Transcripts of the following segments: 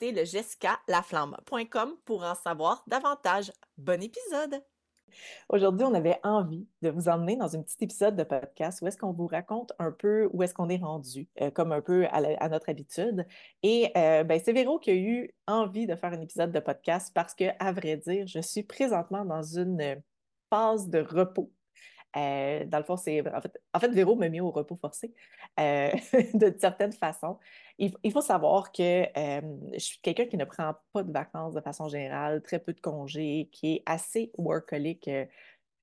le jessicalaflamme.com pour en savoir davantage. Bon épisode! Aujourd'hui, on avait envie de vous emmener dans un petit épisode de podcast où est-ce qu'on vous raconte un peu où est-ce qu'on est rendu, euh, comme un peu à, notre habitude. Et euh, ben, c'est Véro qui a eu envie de faire un épisode de podcast parce que, à vrai dire, je suis présentement dans une phase de repos euh, dans le fond, c'est en fait, en fait, Véro m'a mis au repos forcé euh, de certaines façons. Il, faut savoir que euh, je suis quelqu'un qui ne prend pas de vacances de façon générale, très peu de congés, qui est assez workaholic.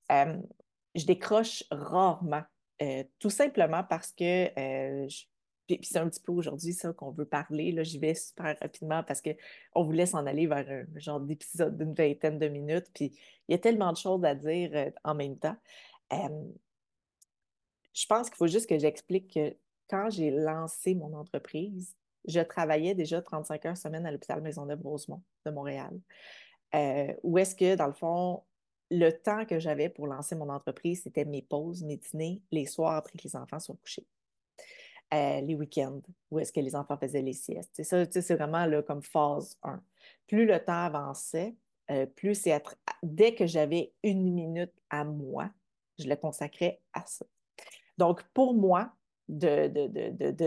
je décroche rarement, tout simplement parce que puis c'est un petit peu aujourd'hui ça qu'on veut parler. Là, j'y vais super rapidement parce qu'on voulait s'en aller vers un genre d'épisode d'une vingtaine de minutes. Puis il y a tellement de choses à dire en même temps je pense qu'il faut juste que j'explique que quand j'ai lancé mon entreprise, je travaillais déjà 35 heures semaine à l'hôpital Maisonneuve-Rosemont de Montréal. Euh, où est-ce que, dans le fond, le temps que j'avais pour lancer mon entreprise, c'était mes pauses, mes dîners, les soirs après que les enfants soient couchés. Euh, les week-ends, où est-ce que les enfants faisaient les siestes. C'est ça, c'est vraiment comme phase 1. Plus le temps avançait, euh, plus c'est dès que j'avais une minute à moi, je le consacrais à ça. Donc, pour moi, de,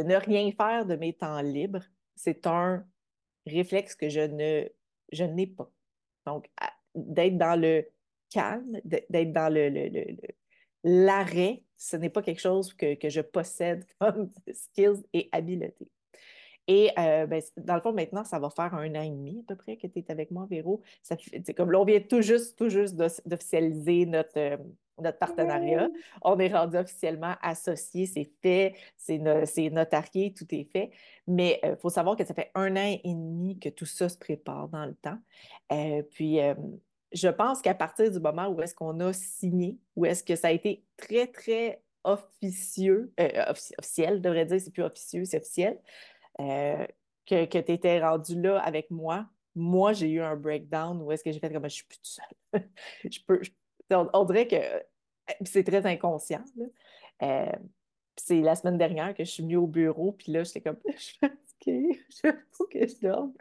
ne rien faire de mes temps libres, c'est un réflexe que je ne n'ai pas. Donc, d'être dans le calme, d'être dans le, l'arrêt, ce n'est pas quelque chose que, que, je possède comme skills et habileté. Et euh, ben, dans le fond, maintenant, ça va faire un an et demi à peu près que tu es avec moi, Véro. Ça comme là, on vient tout juste, tout juste d'officialiser notre, euh, notre partenariat. On est rendu officiellement associés, c'est fait, c'est notarié, tout est fait. Mais il euh, faut savoir que ça fait un an et demi que tout ça se prépare dans le temps. Euh, puis, euh, je pense qu'à partir du moment où est-ce qu'on a signé, où est-ce que ça a été très, très officieux, officiel, je devrais dire, c'est plus officieux, c'est officiel, que, que tu étais rendu là avec moi, moi, j'ai eu un breakdown où est-ce que j'ai fait comme je suis plus toute seule. je peux, on, dirait que euh, c'est très inconscient. Euh, c'est la semaine dernière que je suis venue au bureau, puis là, j'étais comme, je suis fatiguée, il faut que je dorme.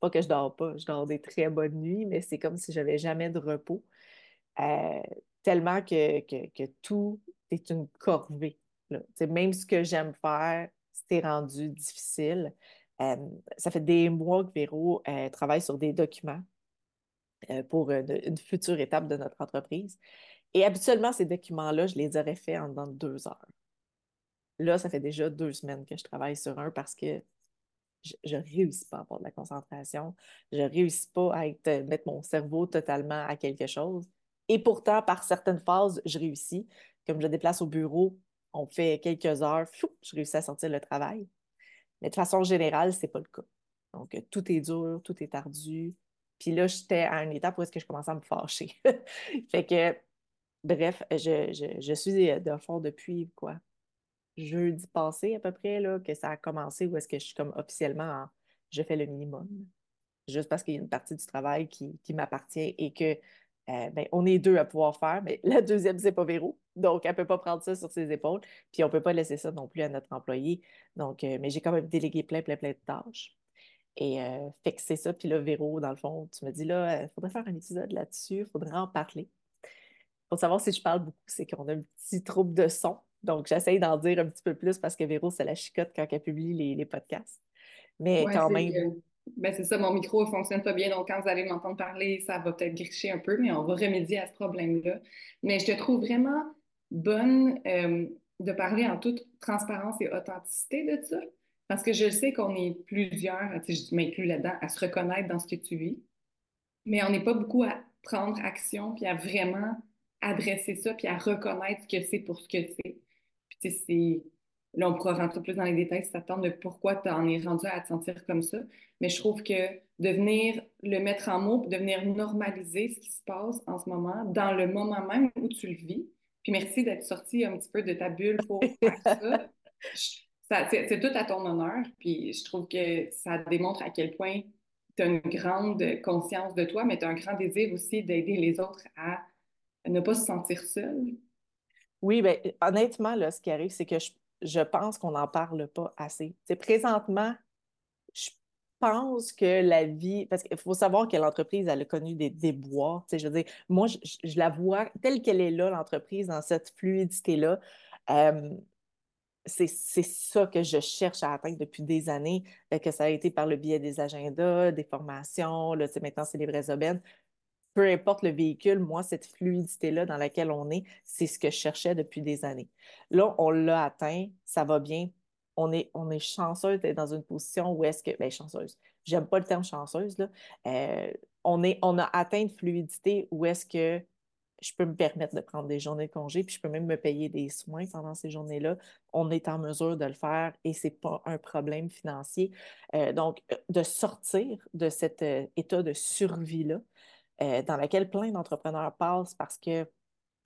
Pas que je dors pas, je dors des très bonnes nuits, mais c'est comme si j'avais jamais de repos. Euh, tellement que, que, tout est une corvée. Même ce que j'aime faire, c'est rendu difficile. ça fait des mois que Véro travaille sur des documents pour une, future étape de notre entreprise. Et habituellement, ces documents-là, je les aurais faits en dans deux heures. Là, ça fait déjà deux semaines que je travaille sur un parce que je ne réussis pas à avoir de la concentration. Je ne réussis pas à être, mettre mon cerveau totalement à quelque chose. Et pourtant, par certaines phases, je réussis. Comme je déplace au bureau, on fait quelques heures, je réussis à sortir le travail. Mais de façon générale, ce n'est pas le cas. Donc, tout est dur, tout est ardu. Puis là, j'étais à une étape où est-ce que je commençais à me fâcher. fait que, bref, je, suis euh, de fond depuis quoi? Jeudi passé à peu près, là, que ça a commencé où est-ce que je suis comme officiellement en je fais le minimum. Juste parce qu'il y a une partie du travail qui, m'appartient et que euh, ben, on est deux à pouvoir faire, mais la deuxième, c'est pas Véro. Donc, elle ne peut pas prendre ça sur ses épaules. Puis, on ne peut pas laisser ça non plus à notre employé. Donc, euh, mais j'ai quand même délégué plein, plein, plein de tâches. Et euh, fait que c'est ça. Puis là, Véro, dans le fond, tu me dis là, il faudrait faire un épisode là-dessus, il faudrait en parler. faut savoir si je parle beaucoup, c'est qu'on a un petit trouble de son. Donc, j'essaye d'en dire un petit peu plus parce que Véro, c'est la chicote quand elle publie les, podcasts. Mais quand même. Euh, ben c'est ça, mon micro ne fonctionne pas bien, donc quand vous allez m'entendre parler, ça va peut-être gricher un peu, mais on va remédier à ce problème-là. Mais je te trouve vraiment bonne euh, de parler en toute transparence et authenticité de ça, parce que je sais qu'on est plusieurs, je m'inclus là-dedans, à se reconnaître dans ce que tu vis, mais on n'est pas beaucoup à prendre action puis à vraiment adresser ça puis à reconnaître ce que c'est pour ce que c'est. Puis, c'est. Là, on pourra rentrer plus dans les détails si ça tente de pourquoi tu en es rendu à te sentir comme ça. Mais je trouve que de venir le mettre en mots, de venir normaliser ce qui se passe en ce moment, dans le moment même où tu le vis. Puis merci d'être sorti un petit peu de ta bulle pour faire ça. c'est tout à ton honneur. Puis je trouve que ça démontre à quel point tu as une grande conscience de toi, mais tu as un grand désir aussi d'aider les autres à ne pas se sentir seul. Oui, bien, honnêtement, là, ce qui arrive, c'est que je, pense qu'on n'en parle pas assez. C'est présentement, je pense que la vie, parce qu'il faut savoir que l'entreprise, elle a connu des déboires. Je veux dire, moi, je, la vois telle qu'elle est là, l'entreprise, dans cette fluidité-là. Euh, c'est ça que je cherche à atteindre depuis des années, euh, que ça a été par le biais des agendas, des formations, là, maintenant c'est les vraies aubaines peu importe le véhicule, moi, cette fluidité-là dans laquelle on est, c'est ce que je cherchais depuis des années. Là, on l'a atteint, ça va bien. On est, on est chanceuse d'être dans une position où est-ce que. Bien, chanceuse. J'aime pas le terme chanceuse, là. Euh, on, est, on a atteint une fluidité où est-ce que je peux me permettre de prendre des journées de congé, puis je peux même me payer des soins pendant ces journées-là. On est en mesure de le faire et ce n'est pas un problème financier. Euh, donc, euh, de sortir de cet état de survie-là, euh, dans laquelle plein d'entrepreneurs passent parce que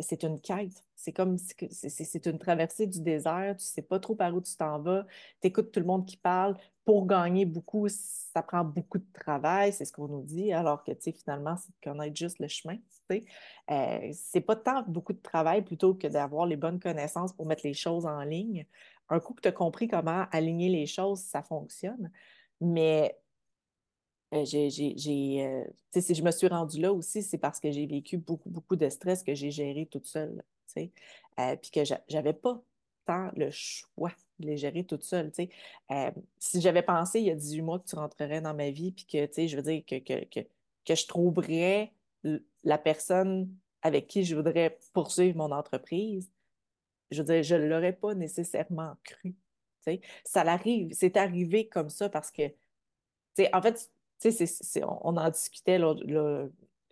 c'est une quête. C'est comme c'est une traversée du désert. Tu ne sais pas trop par où tu t'en vas. Tu écoutes tout le monde qui parle. Pour gagner beaucoup, ça prend beaucoup de travail, c'est ce qu'on nous dit, alors que finalement, c'est de connaître juste le chemin. Euh, c'est pas tant beaucoup de travail plutôt que d'avoir les bonnes connaissances pour mettre les choses en ligne. Un coup que tu as compris comment aligner les choses, ça fonctionne. Mais euh, j'ai, euh, si je me suis rendue là aussi, c'est parce que j'ai vécu beaucoup, beaucoup de stress que j'ai géré toute seule, euh, puis que j'avais pas tant le choix de les gérer toute seule, si j'avais pensé il y a 18 mois que tu rentrerais dans ma vie, puis que, je veux dire, que, que, que, je trouverais la personne avec qui je voudrais poursuivre mon entreprise, je veux dire, je ne l'aurais pas nécessairement cru. Ça l'arrive, c'est arrivé comme ça parce que, en fait, on, en discutait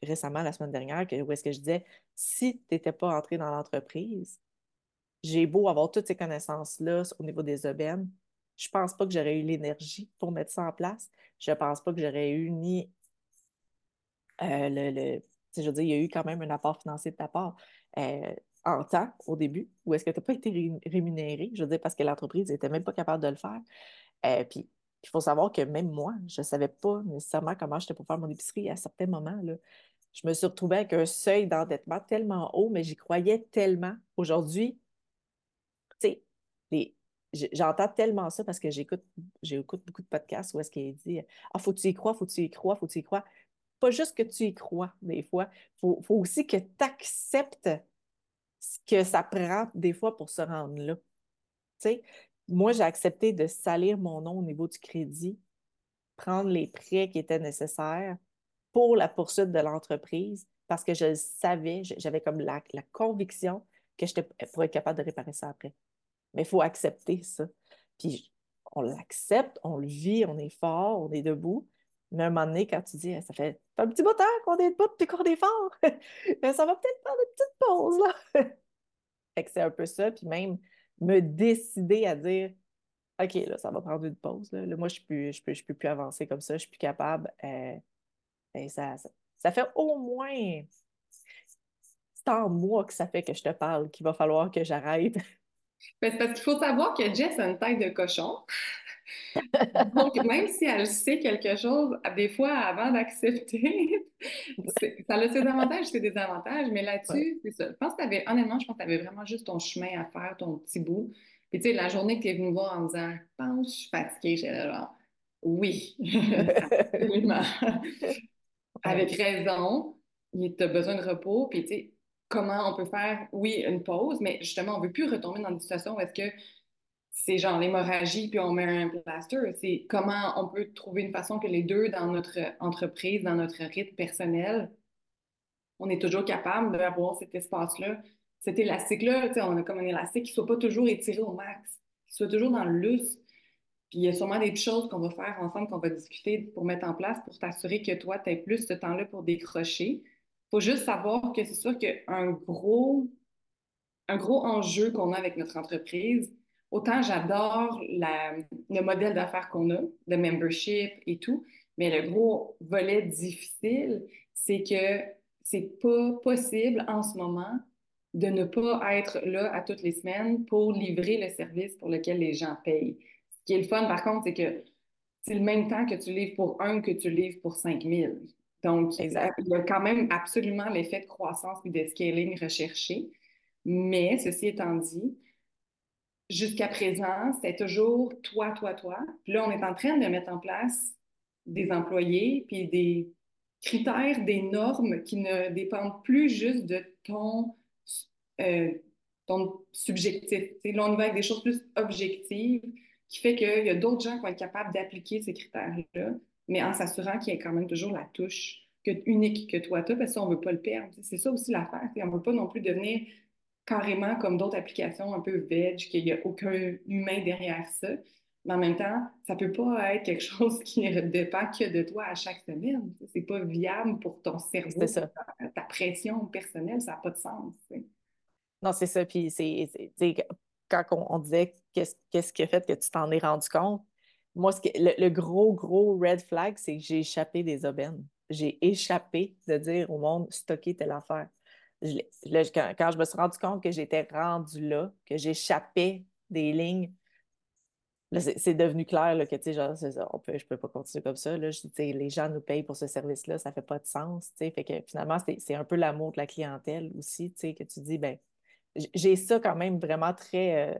récemment la semaine dernière, où est-ce que je disais, si tu n'étais pas entré dans l'entreprise, j'ai beau avoir toutes ces connaissances-là au niveau des aubaines, je ne pense pas que j'aurais eu l'énergie pour mettre ça en place. Je ne pense pas que j'aurais eu ni euh, le, je veux dire, il y a eu quand même un apport financier de ta part euh, en temps au début, ou est-ce que tu n'as pas été rémunéré? Je veux dire, parce que l'entreprise n'était même pas capable de le faire. Euh, puis il faut savoir que même moi, je ne savais pas nécessairement comment j'étais pour faire mon épicerie à certains moments. Là. Je me suis retrouvée avec un seuil d'endettement tellement haut, mais j'y croyais tellement. Aujourd'hui, tu sais, j'entends tellement ça parce que j'écoute, beaucoup de podcasts où est-ce qu'il dit Ah, faut tu y crois, faut tu y crois, faut que tu y crois. Pas juste que tu y crois, des fois. Il faut, aussi que tu acceptes ce que ça prend des fois pour se rendre là. Tu sais, moi, j'ai accepté de salir mon nom au niveau du crédit, prendre les prêts qui étaient nécessaires pour la poursuite de l'entreprise parce que je savais, j'avais comme la, conviction que j'étais pour être capable de réparer ça après. Mais il faut accepter ça. Puis on l'accepte, on le vit, on est fort, on est debout. Mais à un moment donné, quand tu dis, ça fait un petit bout de temps qu'on est debout puis qu'on est fort, ça va peut-être prendre une petite pause, là. c'est un peu ça. Puis même, me décider à dire OK, là, ça va prendre une pause. Là. moi, je ne peux, je peux, plus avancer comme ça, je ne suis plus capable. Euh, ben, ça, ça, fait au moins c'est en moi que ça fait que je te parle qu'il va falloir que j'arrête. Ben, parce qu'il faut savoir que Jess a une taille de cochon. Donc, même si elle sait quelque chose, des fois, avant d'accepter, ça a ses avantages et ses désavantages, mais là-dessus, c'est ça. Je pense que avais, honnêtement, je pense que tu avais vraiment juste ton chemin à faire, ton petit bout. Puis, tu sais, la journée que tu es venue me voir en disant, je pense que je suis fatiguée, j'étais genre, oui, absolument. Avec raison, tu as besoin de repos. Puis, tu sais, comment on peut faire, oui, une pause, mais justement, on ne veut plus retomber dans des situations où est-ce que c'est genre l'hémorragie, puis on met un plaster. C'est comment on peut trouver une façon que les deux, dans notre entreprise, dans notre rythme personnel, on est toujours capable d'avoir cet espace-là, cet élastique-là. On a comme un élastique qui ne soit pas toujours étiré au max, qui soit toujours dans le loose. Puis il y a sûrement des choses qu'on va faire ensemble, qu'on va discuter pour mettre en place pour t'assurer que toi, tu aies plus ce temps-là pour décrocher. Faut juste savoir que c'est sûr qu'un gros, un gros enjeu qu'on a avec notre entreprise, autant j'adore le modèle d'affaires qu'on a, de membership et tout, mais le gros volet difficile, c'est que c'est pas possible en ce moment de ne pas être là à toutes les semaines pour livrer le service pour lequel les gens payent. Ce qui est le fun, par contre, c'est que c'est le même temps que tu livres pour un que tu livres pour 5000. Donc, il y a quand même absolument l'effet de croissance et de scaling recherché. Mais, ceci étant dit, jusqu'à présent, c'était toujours toi, toi, toi. Puis là, on est en train de mettre en place des employés, puis des critères, des normes qui ne dépendent plus juste de ton, euh, ton subjectif. là, on y va avec des choses plus objectives, qui fait qu'il y a d'autres gens qui vont être capables d'appliquer ces critères-là, mais en s'assurant qu'il y ait quand même toujours la touche unique que toi tu as, parce que ça, on ne veut pas le perdre. C'est ça aussi l'affaire. On ne veut pas non plus devenir carrément comme d'autres applications un peu veg, qu'il n'y a aucun humain derrière ça. Mais en même temps, ça ne peut pas être quelque chose qui ne dépend que de toi à chaque semaine. Ce n'est pas viable pour ton cerveau. Ça. Ta, pression personnelle, ça n'a pas de sens. Non, c'est ça. Puis, c'est, quand on, disait qu'est-ce, qui a fait que tu t'en es rendu compte, moi, ce le, le, gros, gros red flag, c'est que j'ai échappé des aubaines. J'ai échappé de dire au monde stocker telle affaire quand, je me suis rendu compte que j'étais rendu là, que j'échappais des lignes, c'est devenu clair là, que, genre, on peut, je peux pas continuer comme ça. Là, les gens nous payent pour ce service-là, ça fait pas de sens. Fait que finalement, c'est un peu l'amour de la clientèle aussi, que tu dis, ben j'ai ça quand même vraiment très, euh,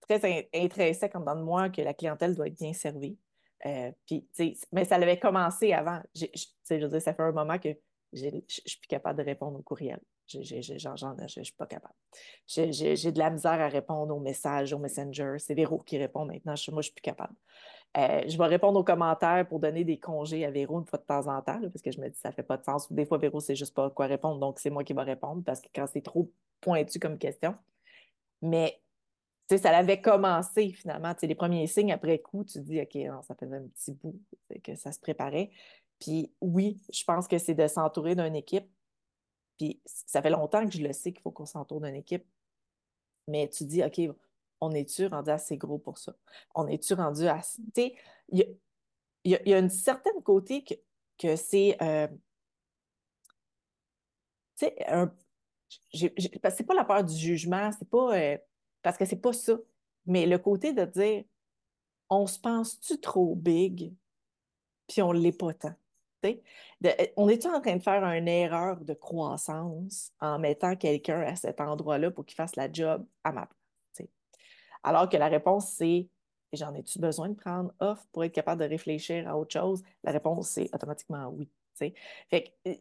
très intrinsèque en dedans de moi que la clientèle doit être bien servie. Euh, puis, mais ça avait commencé avant. Je, je ça fait un moment que je ne suis plus capable de répondre aux courriels. Je ne suis pas capable. J'ai de la misère à répondre aux messages, aux messengers. C'est Véro qui répond maintenant. moi, je ne suis plus capable. Euh, je vais répondre aux commentaires pour donner des congés à Véro une fois de temps en temps, parce que je me dis ça ne fait pas de sens. Des fois, Véro, c'est juste pas quoi répondre, donc c'est moi qui vais répondre, parce que quand c'est trop pointu comme question. Mais ça avait commencé finalement. les premiers signes après coup, tu dis OK, ça faisait un petit bout que ça se préparait. Puis oui, je pense que c'est de s'entourer d'une équipe. Puis ça fait longtemps que je le sais qu'il faut qu'on s'entoure d'une équipe. Mais tu dis, OK, on est-tu rendu assez gros pour ça? On est-tu rendu assez. Tu sais, il y, a, une certaine côté que, que c'est. Euh, tu sais, c'est pas la peur du jugement, c'est pas. Euh, parce que c'est pas ça. Mais le côté de dire, on se pense-tu trop big, puis on l'est pas tant? Euh, on est en train de faire une erreur de croissance en mettant quelqu'un à cet endroit-là pour qu'il fasse la job à ma place? Alors que la réponse, c'est j'en ai-tu besoin de prendre off pour être capable de réfléchir à autre chose? La réponse, c'est automatiquement oui. Fait que, euh,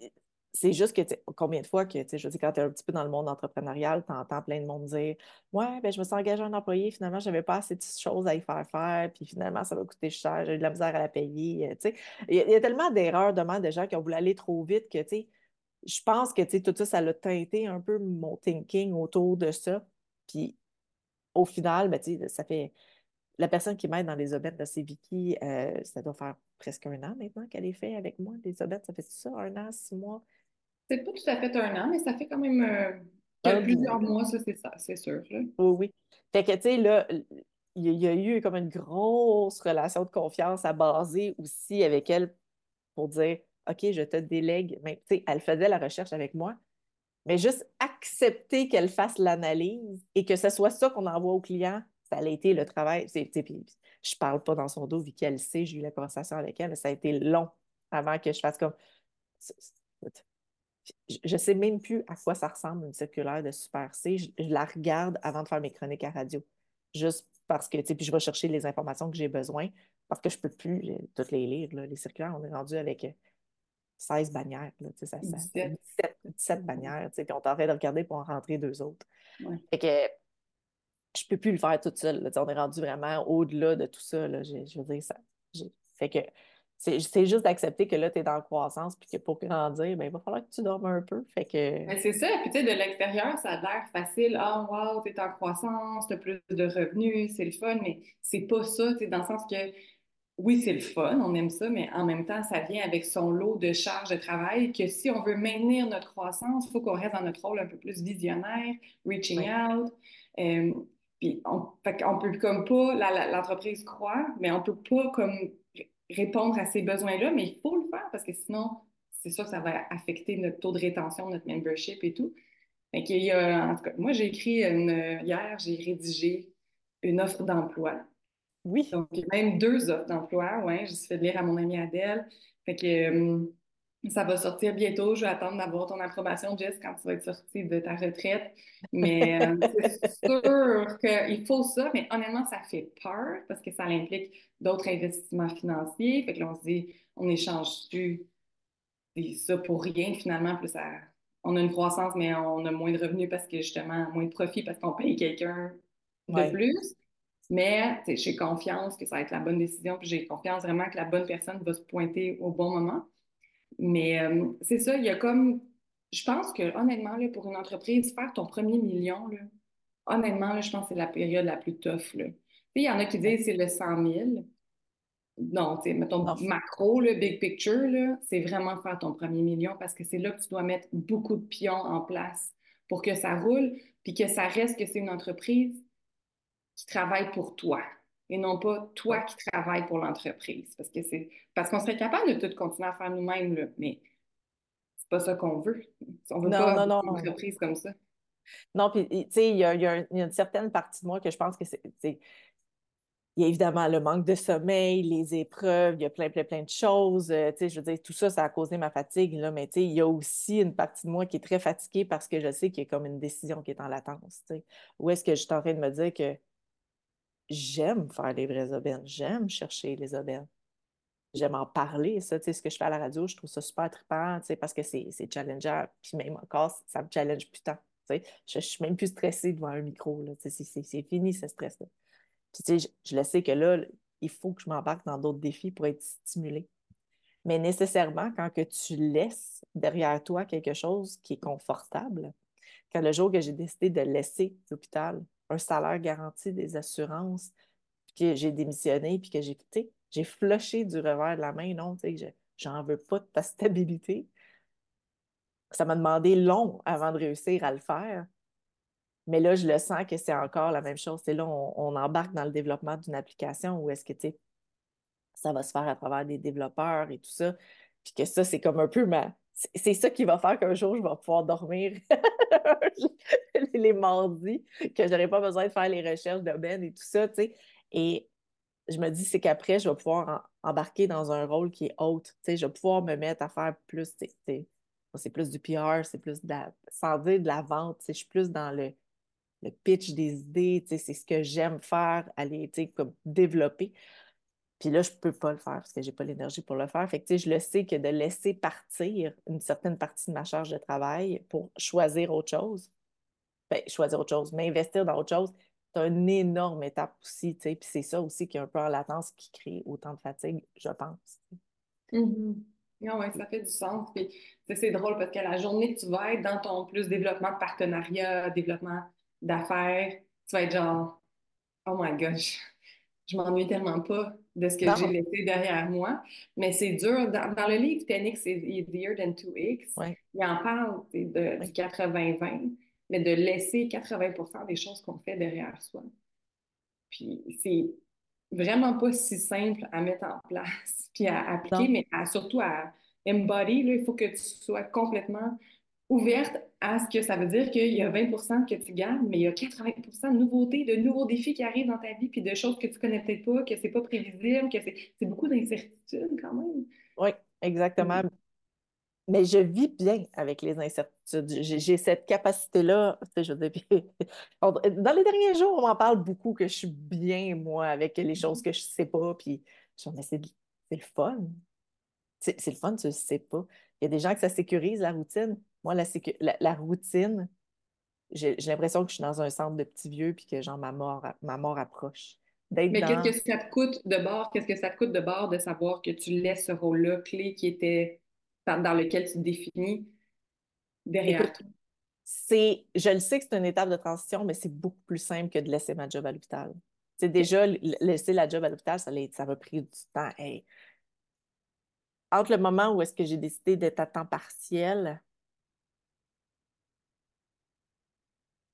c'est juste que, combien de fois que, je dis, quand tu es un petit peu dans le monde entrepreneurial, tu entends plein de monde dire Ouais, ben, je me suis engagé un employé, finalement, je n'avais pas assez de choses à y faire faire, puis finalement, ça va coûter cher, j'ai de la misère à la payer. Euh, il y, a tellement d'erreurs de de gens qui ont voulu aller trop vite que, je pense que, tout ça, ça a teinté un peu mon thinking autour de ça. Puis, au final, ben, ça fait. La personne qui m'aide dans les aubaines de Vicky, euh, ça doit faire presque un an maintenant qu'elle est faite avec moi. Les aubaines, ça fait ça, un an, six mois. C'est pas tout à fait un an, mais ça fait quand même euh, plusieurs mois, ça, c'est ça, c'est sûr. Oui, oui. Fait que, tu sais, là, il y, a eu comme une grosse relation de confiance à baser aussi avec elle pour dire OK, je te délègue. Mais, tu sais, elle faisait la recherche avec moi, mais juste accepter qu'elle fasse l'analyse et que ce soit ça qu'on envoie au client, ça a été le travail. Je je parle pas dans son dos, vu qu'elle sait, j'ai eu la conversation avec elle, mais ça a été long avant que je fasse comme je ne sais même plus à quoi ça ressemble une circulaire de Super C. Je, la regarde avant de faire mes chroniques à radio. Juste parce que, tu sais, puis je vais chercher les informations que j'ai besoin parce que je ne peux plus toutes les lire. Les circulaires, on est rendu avec 16 bannières. Là, ça, 17. 17, bannières. Puis on est en train de regarder pour en rentrer deux autres. Ouais. Fait que je ne peux plus le faire toute seule. Là. On est rendu vraiment au-delà de tout ça. Là. Je, je veux dire, ça. Fait que c'est juste d'accepter que là, tu es dans la croissance, puis que pour grandir, ben, il va falloir que tu dormes un peu. Fait que... Ben, c'est ça. Puis, tu sais, de l'extérieur, ça a l'air facile. Ah, oh, wow, tu es en croissance, tu as plus de revenus, c'est le fun. Mais c'est pas ça, tu dans le sens que oui, c'est le fun, on aime ça, mais en même temps, ça vient avec son lot de charges de travail que si on veut maintenir notre croissance, il faut qu'on reste dans notre rôle un peu plus visionnaire, reaching out. Euh, puis on, fait on peut comme pas, l'entreprise croit, mais on peut pas comme répondre à ces besoins-là, mais il faut le faire parce que sinon, c'est sûr que ça va affecter notre taux de rétention, notre membership et tout. Fait qu'il y a, en tout cas, moi, j'ai écrit une, hier, j'ai rédigé une offre d'emploi. Oui. Donc, même deux offres d'emploi, ouais. J'ai fait lire à mon amie Adèle. Fait que euh, ça va sortir bientôt. Je vais attendre d'avoir ton approbation, Jess, quand tu vas être sortie de ta retraite. Mais euh, c'est sûr qu'il faut ça. Mais honnêtement, ça fait peur parce que ça implique d'autres investissements financiers. Fait que là, on se dit, on échange-tu ça pour rien finalement? Plus ça, on a une croissance, mais on a moins de revenus parce que justement, moins de profit parce qu'on paye quelqu'un de plus. Mais j'ai confiance que ça va être la bonne décision, puis j'ai confiance vraiment que la bonne personne va se pointer au bon moment. Mais euh, c'est ça, il y a comme. Je pense que, honnêtement, là, pour une entreprise, faire ton premier million, là, honnêtement, là, je pense que c'est la période la plus tough. Il y en a qui disent que c'est le 100 000. Non, tu sais, mettons macro, le big picture, c'est vraiment faire ton premier million parce que c'est là que tu dois mettre beaucoup de pions en place pour que ça roule, puis que ça reste que c'est une entreprise qui travaille pour toi et non pas toi qui travailles pour l'entreprise. Parce que c'est parce qu'on serait capable de tout continuer à faire nous-mêmes, mais c'est pas ça qu'on veut. On veut pas une entreprise comme ça. Non, puis tu sais, il y, a une certaine partie de moi que je pense que c'est. Il y a évidemment le manque de sommeil, les épreuves, il y a plein, plein, plein de choses. Euh, tu sais, je veux dire, tout ça, ça a causé ma fatigue, là, mais tu sais, il y a aussi une partie de moi qui est très fatiguée parce que je sais qu'il y a comme une décision qui est en latence. Tu sais. Où est-ce que je suis en train de me dire que j'aime faire les vraies aubaines, j'aime chercher les aubaines. J'aime en parler, ça, tu sais, ce que je fais à la radio, je trouve ça super trippant, tu sais, parce que c'est challengeant, puis même encore, ça me challenge plus tant, tu sais. Je, ne suis même plus stressée devant un micro, là, tu sais, c'est fini, ce stress-là. Tu sais, je, le sais que là, il faut que je m'embarque dans d'autres défis pour être stimulée. Mais nécessairement, quand que tu laisses derrière toi quelque chose qui est confortable, quand le jour que j'ai décidé de laisser l'hôpital, un salaire garanti, des assurances, puis que j'ai démissionné, puis que j'ai, j'ai flushé du revers de la main, non, tu sais, j'en veux pas de ta stabilité. Ça m'a demandé long avant de réussir à le faire. Mais là, je le sens que c'est encore la même chose. C'est là, on, on, embarque dans le développement d'une application où est-ce que, tu sais, ça va se faire à travers des développeurs et tout ça. Puis que ça, c'est comme un peu ma, c'est ça qui va faire qu'un jour, je vais pouvoir dormir les mardis, que je n'aurai pas besoin de faire les recherches de Ben et tout ça, tu sais. Et je me dis, c'est qu'après, je vais pouvoir embarquer dans un rôle qui est haute, tu sais. Je vais pouvoir me mettre à faire plus, c'est plus du PR, c'est plus de la, sans dire de la vente, je suis plus dans le, le pitch des idées, tu sais, c'est ce que j'aime faire, aller, tu sais, comme développer. Puis là, je ne peux pas le faire parce que je n'ai pas l'énergie pour le faire. Fait que, je le sais que de laisser partir une certaine partie de ma charge de travail pour choisir autre chose, ben, choisir autre chose, mais investir dans autre chose, c'est une énorme étape aussi. Puis c'est ça aussi qui est un peu en latence qui crée autant de fatigue, je pense. Mm-hmm. Ah oui, ça fait du sens. Puis c'est drôle parce que la journée tu vas être dans ton plus développement de partenariat, développement d'affaires, tu vas être genre, oh my gosh, je m'ennuie tellement pas de ce que j'ai laissé derrière moi. Mais c'est dur. Dans, le livre 10X is easier than 2X, il en parle de, du 80-20, mais de laisser 80% des choses qu'on fait derrière soi. Puis c'est vraiment pas si simple à mettre en place, puis à appliquer, mais surtout à embody. Là, il faut que tu sois complètement ouverte à ce que ça veut dire qu'il y a 20% que tu gagnes, mais il y a 80% de nouveautés, de nouveaux défis qui arrivent dans ta vie, puis de choses que tu connais peut-être pas, que c'est pas prévisible, que c'est beaucoup d'incertitudes quand même. Oui, exactement. Mm-hmm. Mais je vis bien avec les incertitudes. J'ai cette capacité-là. Je veux dire, dans les derniers jours, on m'en parle beaucoup que je suis bien, moi, avec les choses que je sais pas. Puis, c'est le fun. C'est le fun, tu ne sais pas. Il y a des gens que ça sécurise la routine. Moi, la, la, routine, j'ai l'impression que je suis dans un centre de petits vieux puis que genre ma mort, ma mort approche. Mais qu'est-ce que ça te coûte de bord? Qu'est-ce que ça te coûte de bord de savoir que tu laisses ce rôle-là clé qui était dans lequel tu te définis derrière toi? C'est, je le sais que c'est une étape de transition, mais c'est beaucoup plus simple que de laisser ma job à l'hôpital. C'est déjà laisser la job à l'hôpital, ça, ça m'a pris du temps. Entre le moment où est-ce que j'ai décidé d'être à temps partiel,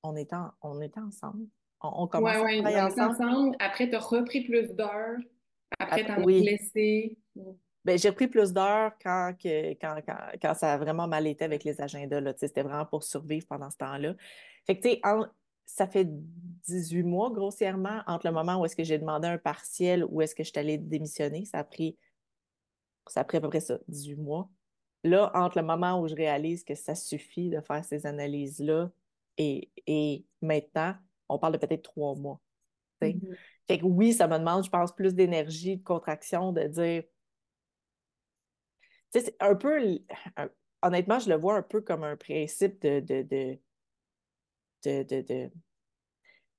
on était, on était ensemble. On, commence à travailler ensemble. Après, tu as repris plus d'heures. Après, tu as blessé. Ben, j'ai repris plus d'heures quand, quand, quand, ça a vraiment mal été avec les agendas. C'était vraiment pour survivre pendant ce temps-là. Fait que, tu sais, ça fait 18 mois, grossièrement, entre le moment où est-ce que j'ai demandé un partiel ou est-ce que je suis allée démissionner. Ça a pris, ça a pris à peu près ça, 18 mois. Là, entre le moment où je réalise que ça suffit de faire ces analyses-là et, et maintenant, on parle de peut-être trois mois. Mm-hmm. Fait que oui, ça me demande, je pense, plus d'énergie, de contraction, de dire. Tu sais, c'est un peu. honnêtement, je le vois un peu comme un principe de. de, de, de,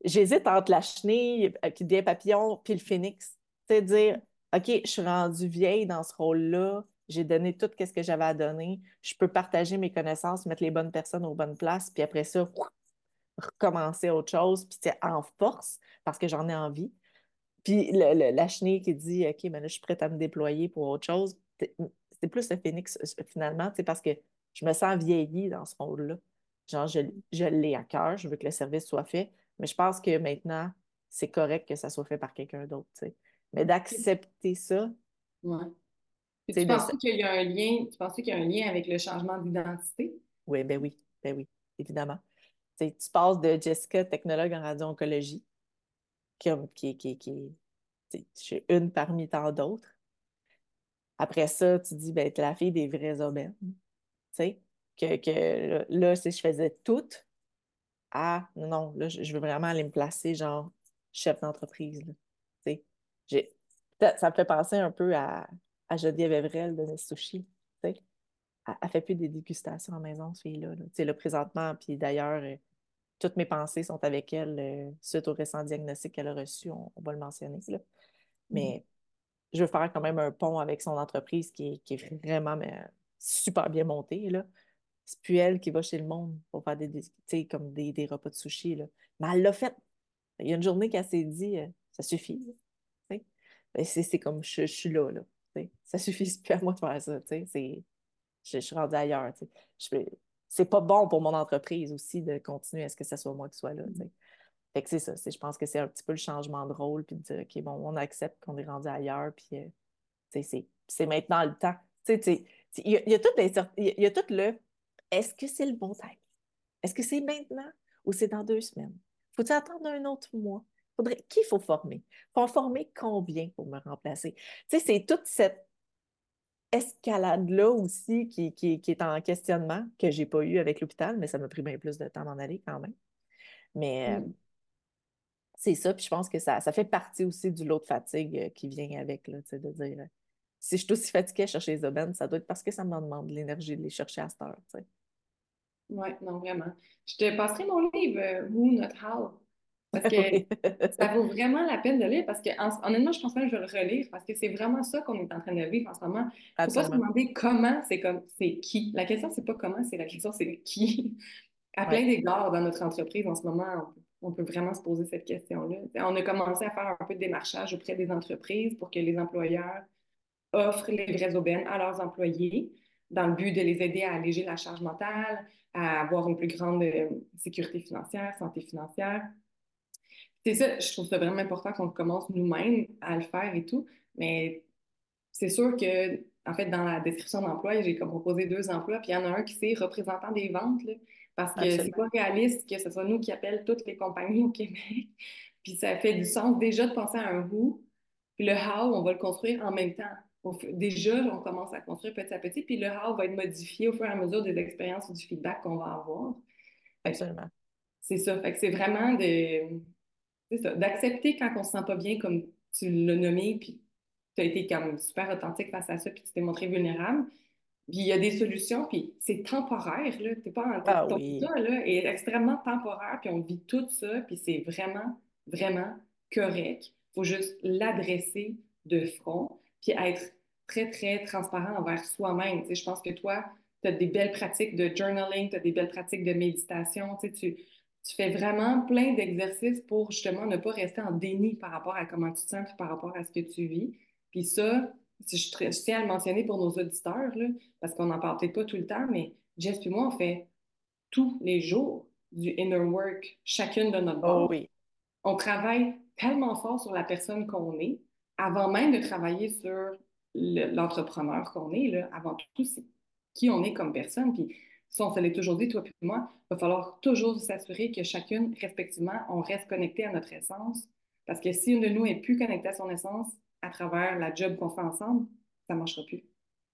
J'hésite entre la chenille euh, qui devient papillon puis le phénix. C'est dire, OK, je suis rendue vieille dans ce rôle-là, j'ai donné tout ce que j'avais à donner, je peux partager mes connaissances, mettre les bonnes personnes aux bonnes places, puis après ça, recommencer autre chose, puis c'est en force parce que j'en ai envie. Puis la chenille qui dit OK, mais là, je suis prête à me déployer pour autre chose, c'est plus le phénix finalement, c'est parce que je me sens vieillie dans ce rôle-là. Genre, je, je l'ai à cœur, je veux que le service soit fait, mais je pense que maintenant, c'est correct que ça soit fait par quelqu'un d'autre. Mais d'accepter ça. Ouais. Tu penses qu'il y a un lien, tu penses qu'il y a un lien avec le changement d'identité? Oui, ben oui, ben oui, évidemment tu passes de Jessica, technologue en radio-oncologie, qui, qui, qui, qui une parmi tant d'autres. Après ça, tu dis, ben, es la fille des vrais aubaines. Tu sais, que, que là, si je faisais tout, ah, non, là, je veux vraiment aller me placer, genre, chef d'entreprise. Tu sais, ça me fait penser un peu à, à Geneviève Evrel de Sushi. Elle, ne fait plus des dégustations en maison, cette fille-là. Là, présentement, puis d'ailleurs, euh, toutes mes pensées sont avec elle euh, suite au récent diagnostic qu'elle a reçu, on, va le mentionner. Là. Mais je veux faire quand même un pont avec son entreprise qui est, vraiment super bien montée. Là. C'est plus elle qui va chez le monde pour faire des, comme des, repas de sushi. Là. Mais elle l'a fait. Il y a une journée qu'elle s'est dit euh, ça suffit. Ben, c'est comme je, suis là. là ça suffit plus à moi de faire ça. Je, je suis rendue ailleurs. Je, c'est pas bon pour mon entreprise aussi de continuer à ce que ce soit moi qui soit là. Fait que c'est ça. Je pense que c'est un petit peu le changement de rôle, puis de dire, OK, bon, on accepte qu'on est rendu ailleurs, puis euh, c'est maintenant le temps. Il y, a, y, a tout y a tout le est-ce que c'est le bon time? Est-ce que c'est maintenant ou c'est dans deux semaines? Faut-il attendre un autre mois? Faudrait, qui faut former? Faut en former combien pour me remplacer? c'est toute cette escalade-là aussi qui, est en questionnement, que je n'ai pas eu avec l'hôpital, mais ça m'a pris bien plus de temps d'en aller quand même. Mais euh, mm. c'est ça, puis je pense que ça, ça fait partie aussi du lot de fatigue euh, qui vient avec, là, de dire euh, si je suis aussi fatiguée à chercher les aubaines, ça doit être parce que ça me demande de l'énergie de les chercher à cette heure. Oui, non, vraiment. Je te passerai mon livre, Who Not How. Parce que ça vaut vraiment la peine de lire parce que, honnêtement, je pense pas que je vais le relire parce que c'est vraiment ça qu'on est en train de vivre en ce moment. Il ne faut pas se demander comment, c'est comme, c'est qui. La question, c'est pas comment, c'est la question, c'est qui. À plein d'égards dans notre entreprise en ce moment, on, peut vraiment se poser cette question-là. On a commencé à faire un peu de démarchage auprès des entreprises pour que les employeurs offrent les vraies aubaines à leurs employés dans le but de les aider à alléger la charge mentale, à avoir une plus grande euh, sécurité financière, santé financière. C'est ça, je trouve ça vraiment important qu'on commence nous-mêmes à le faire et tout. Mais c'est sûr que, en fait, dans la description d'emploi, j'ai comme proposé deux emplois, puis il y en a un qui c'est représentant des ventes, parce que c'est pas réaliste que ce soit nous qui appellent toutes les compagnies au Québec. puis ça fait du sens déjà de penser à un who, puis le how, on va le construire en même temps. Déjà, on commence à construire petit à petit, puis le how va être modifié au fur et à mesure des expériences ou du feedback qu'on va avoir. Absolument. C'est ça. Fait que c'est vraiment de d'accepter quand on se sent pas bien, comme tu l'as nommé, puis tu as été comme super authentique face à ça, puis tu t'es montré vulnérable. Puis il y a des solutions, puis c'est temporaire, là. T'es pas en Ah ton oui. là, est extrêmement temporaire, puis on vit tout ça, puis c'est vraiment, vraiment correct. Il faut juste l'adresser de front, puis être très, très transparent envers soi-même. Je pense que toi, tu as des belles pratiques de journaling, tu as des belles pratiques de méditation, tu sais, tu, fais vraiment plein d'exercices pour justement ne pas rester en déni par rapport à comment tu te sens, puis par rapport à ce que tu vis. Puis ça, je, je tiens à le mentionner pour nos auditeurs, là, parce qu'on n'en parle peut-être pas tout le temps, mais Jess et moi, on fait tous les jours du inner work, chacune de notre Oh bord. oui. On travaille tellement fort sur la personne qu'on est, avant même de travailler sur le- l'entrepreneur qu'on est, là, avant tout, c'est qui on est comme personne. Puis ça, on se l'est toujours dit, toi et moi, il va falloir toujours s'assurer que chacune, respectivement, on reste connecté à notre essence. Parce que si une de nous est plus connectée à son essence à travers la job qu'on fait ensemble, ça ne marchera plus.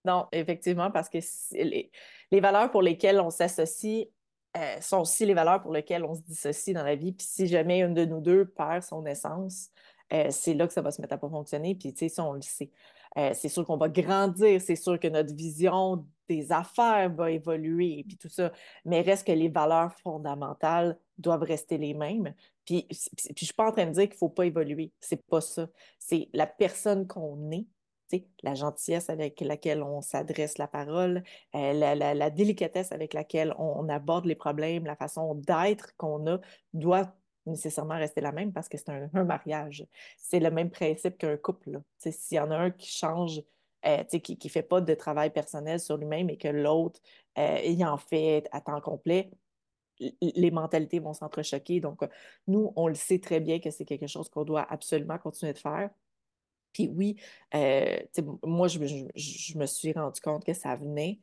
Non, effectivement, parce que les valeurs pour lesquelles on s'associe euh, sont aussi les valeurs pour lesquelles on se dissocie dans la vie. Puis si jamais une de nous deux perd son essence, euh, c'est là que ça va se mettre à pas fonctionner. Puis tu sais, ça, on le sait. Euh, c'est sûr qu'on va grandir, c'est sûr que notre vision des affaires va évoluer, puis tout ça. Mais reste que les valeurs fondamentales doivent rester les mêmes. Puis, puis je suis pas en train de dire qu'il faut pas évoluer. C'est pas ça. C'est la personne qu'on est la gentillesse avec laquelle on s'adresse la parole, euh, la, la- la délicatesse avec laquelle on, on aborde les problèmes, la façon d'être qu'on a doit nécessairement rester la même parce que c'est un, mariage. C'est le même principe qu'un couple. S'il y en a un qui change, euh, qui ne fait pas de travail personnel sur lui-même et que l'autre, euh, il en fait à temps complet, les mentalités vont s'entrechoquer. Donc, euh, nous, on le sait très bien que c'est quelque chose qu'on doit absolument continuer de faire. Puis oui, euh, moi, je, je- me suis rendu compte que ça venait.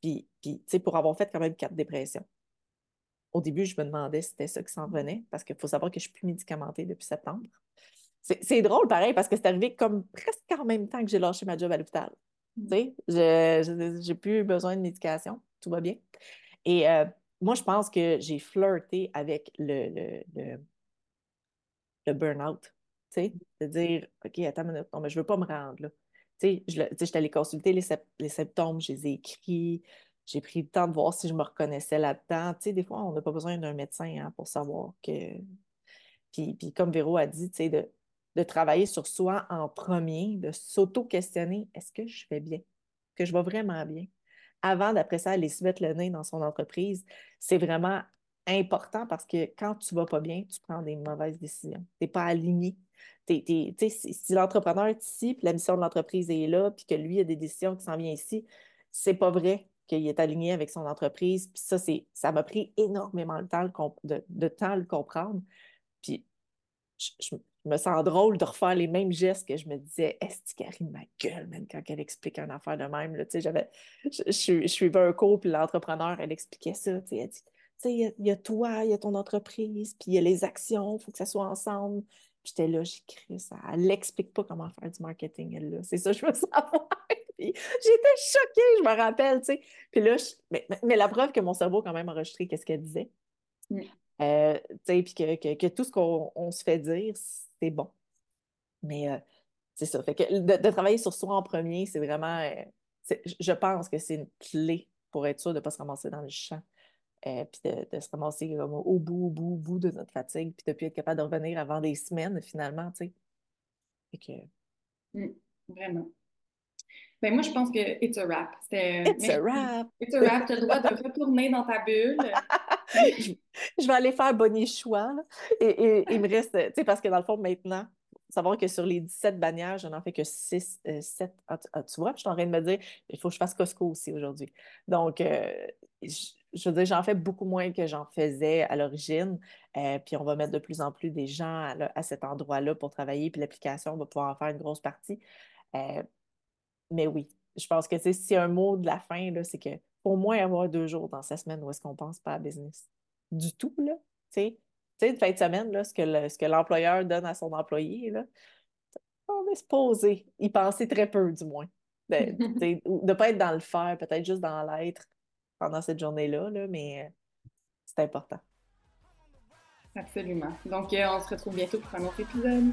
puis, puis, pour avoir fait quand même quatre dépressions. Au début, je me demandais si c'était ça qui s'en venait, parce qu'il faut savoir que je ne suis plus médicamentée depuis septembre. C'est drôle, pareil, parce que c'est arrivé comme presque en même temps que j'ai lâché ma job à l'hôpital. Tu sais, je j'ai plus besoin de médication, tout va bien. Et euh, moi, je pense que j'ai flirté avec le, le, le, le burn-out. Tu sais, de dire, OK, attends une minute, non, mais je ne veux pas me rendre là. Tu sais, je tu sais, j'étais allée consulter les, les symptômes, je les ai écrits, j'ai pris le temps de voir si je me reconnaissais là-dedans. Tu sais, des fois, on n'a pas besoin d'un médecin hein, pour savoir que. Puis, puis comme Véro a dit, tu sais, de, de travailler sur soi en premier, de s'auto-questionner, est-ce que je fais bien? Que je vais vraiment bien? Avant, d'après ça, aller se mettre le nez dans son entreprise, c'est vraiment important parce que quand tu ne vas pas bien, tu prends des mauvaises décisions. Tu n'es pas aligné. T'es- t'es- si si l'entrepreneur est ici, puis la mission de l'entreprise est là, puis que lui a des décisions qui s'en viennent ici, c'est pas vrai qu'il est aligné avec son entreprise. Puis ça, c'est, ça m'a pris énormément de temps, de, temps à le comprendre. Puis je, me sens drôle de refaire les mêmes gestes que je me disais, est-ce qu'elle rit de ma gueule, même quand elle explique une affaire de même. Là, j'avais, je, je, je suivais un cours, puis l'entrepreneur, elle expliquait ça. Elle dit, il y, y a toi, il y a ton entreprise, puis il y a les actions, il faut que ça soit ensemble. J'étais là, j'écris ça. Elle n'explique pas comment faire du marketing, elle, là. C'est ça, je veux savoir. J'étais choquée, je me rappelle, tu sais. Puis là, je- mais, mais- la preuve que mon cerveau a quand même enregistré qu'est-ce qu'elle disait. Mm. Euh, tu sais, puis que, que- que tout ce qu'on on se fait dire, c'est bon. Mais euh, c'est ça. Fait que de, de travailler sur soi en premier, c'est vraiment. euh, je pense que c'est une clé pour être sûr de ne pas se ramasser dans le champ. Euh, puis de, de se ramasser comme au bout, au bout, au bout de notre fatigue, puis de plus être capable de revenir avant des semaines, finalement, tu sais. Que, Mm, vraiment. Ben moi, je pense que it's a wrap. C'était... it's a wrap! It's a wrap. Tu as le droit de retourner dans ta bulle. je, je vais aller faire là. Et, et- il me reste, tu sais, parce que dans le fond, maintenant, savoir que sur les 17 bannières, je n'en fais que 6, 7. Ah, tu ah, tu vois, je suis en train de me dire, il faut que je fasse Costco aussi aujourd'hui. Donc, euh, je, je veux dire, j'en fais beaucoup moins que j'en faisais à l'origine. Euh, puis on va mettre de plus en plus des gens à, cet endroit-là pour travailler, puis l'application va pouvoir en faire une grosse partie. Euh, mais oui, je pense que si un mot de la fin, c'est que au moins avoir deux jours dans sa semaine où est-ce qu'on pense pas à business. Du tout, là. Tu sais, une fin de semaine, là, ce que le- l'employeur donne à son employé, là, on est supposé y penser très peu, du moins. De ne pas être dans le faire, peut-être juste dans l'être pendant cette journée-là, là, mais euh, c'est important. Absolument. Donc, euh, on se retrouve bientôt pour un autre épisode.